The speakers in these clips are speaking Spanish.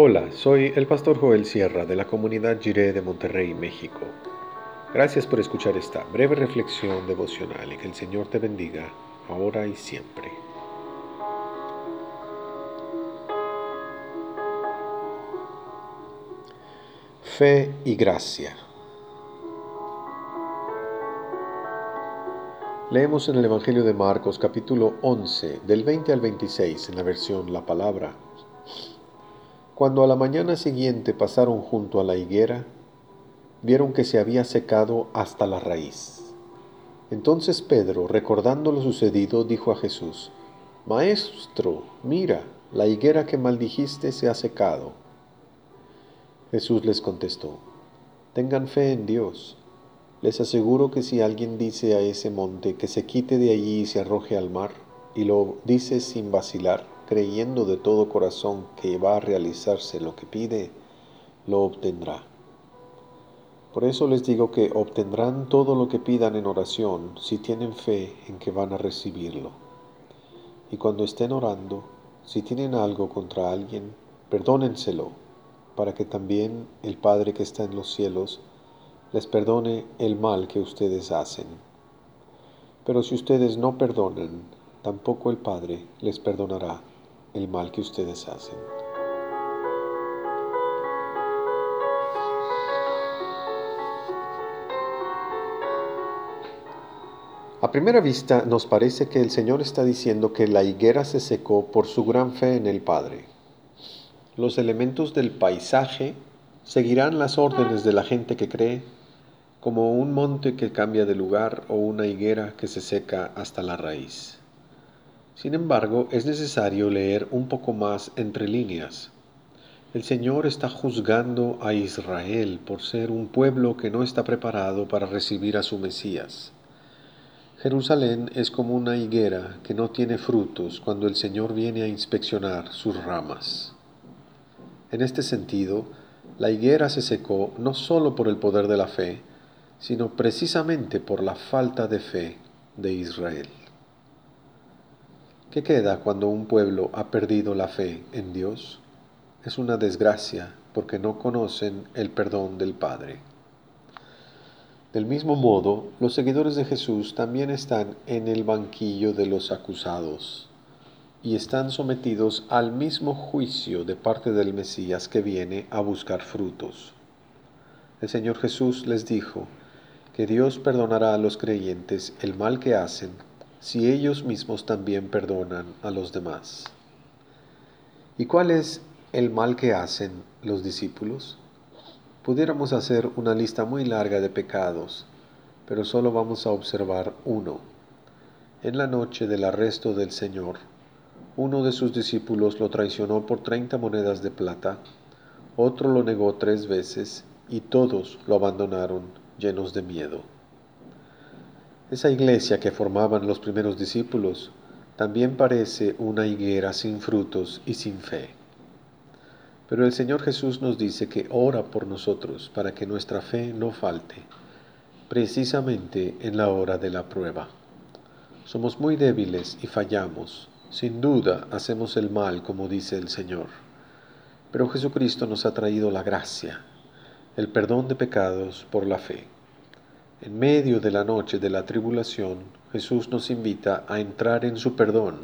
Hola, soy el pastor Joel Sierra de la comunidad Jiré de Monterrey, México. Gracias por escuchar esta breve reflexión devocional y que el Señor te bendiga ahora y siempre. Fe y gracia. Leemos en el Evangelio de Marcos capítulo 11 del 20 al 26 en la versión La Palabra. Cuando a la mañana siguiente pasaron junto a la higuera, vieron que se había secado hasta la raíz. Entonces Pedro, recordando lo sucedido, dijo a Jesús, Maestro, mira, la higuera que maldijiste se ha secado. Jesús les contestó, Tengan fe en Dios. Les aseguro que si alguien dice a ese monte que se quite de allí y se arroje al mar, y lo dice sin vacilar, creyendo de todo corazón que va a realizarse lo que pide, lo obtendrá. Por eso les digo que obtendrán todo lo que pidan en oración si tienen fe en que van a recibirlo. Y cuando estén orando, si tienen algo contra alguien, perdónenselo, para que también el Padre que está en los cielos les perdone el mal que ustedes hacen. Pero si ustedes no perdonan, tampoco el Padre les perdonará el mal que ustedes hacen. A primera vista nos parece que el Señor está diciendo que la higuera se secó por su gran fe en el Padre. Los elementos del paisaje seguirán las órdenes de la gente que cree como un monte que cambia de lugar o una higuera que se seca hasta la raíz. Sin embargo, es necesario leer un poco más entre líneas. El Señor está juzgando a Israel por ser un pueblo que no está preparado para recibir a su Mesías. Jerusalén es como una higuera que no tiene frutos cuando el Señor viene a inspeccionar sus ramas. En este sentido, la higuera se secó no solo por el poder de la fe, sino precisamente por la falta de fe de Israel. ¿Qué queda cuando un pueblo ha perdido la fe en Dios? Es una desgracia porque no conocen el perdón del Padre. Del mismo modo, los seguidores de Jesús también están en el banquillo de los acusados y están sometidos al mismo juicio de parte del Mesías que viene a buscar frutos. El Señor Jesús les dijo, que Dios perdonará a los creyentes el mal que hacen si ellos mismos también perdonan a los demás. ¿Y cuál es el mal que hacen los discípulos? Pudiéramos hacer una lista muy larga de pecados, pero solo vamos a observar uno. En la noche del arresto del Señor, uno de sus discípulos lo traicionó por treinta monedas de plata, otro lo negó tres veces y todos lo abandonaron llenos de miedo. Esa iglesia que formaban los primeros discípulos también parece una higuera sin frutos y sin fe. Pero el Señor Jesús nos dice que ora por nosotros para que nuestra fe no falte, precisamente en la hora de la prueba. Somos muy débiles y fallamos. Sin duda hacemos el mal, como dice el Señor. Pero Jesucristo nos ha traído la gracia, el perdón de pecados por la fe. En medio de la noche de la tribulación, Jesús nos invita a entrar en su perdón,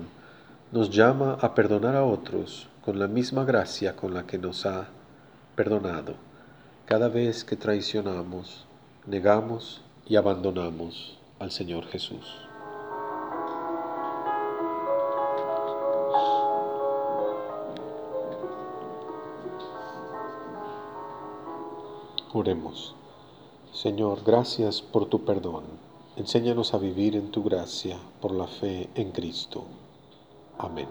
nos llama a perdonar a otros con la misma gracia con la que nos ha perdonado, cada vez que traicionamos, negamos y abandonamos al Señor Jesús. Oremos. Señor, gracias por tu perdón. Enséñanos a vivir en tu gracia por la fe en Cristo. Amén.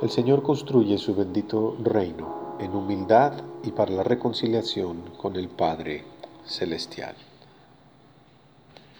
El Señor construye su bendito reino en humildad y para la reconciliación con el Padre Celestial.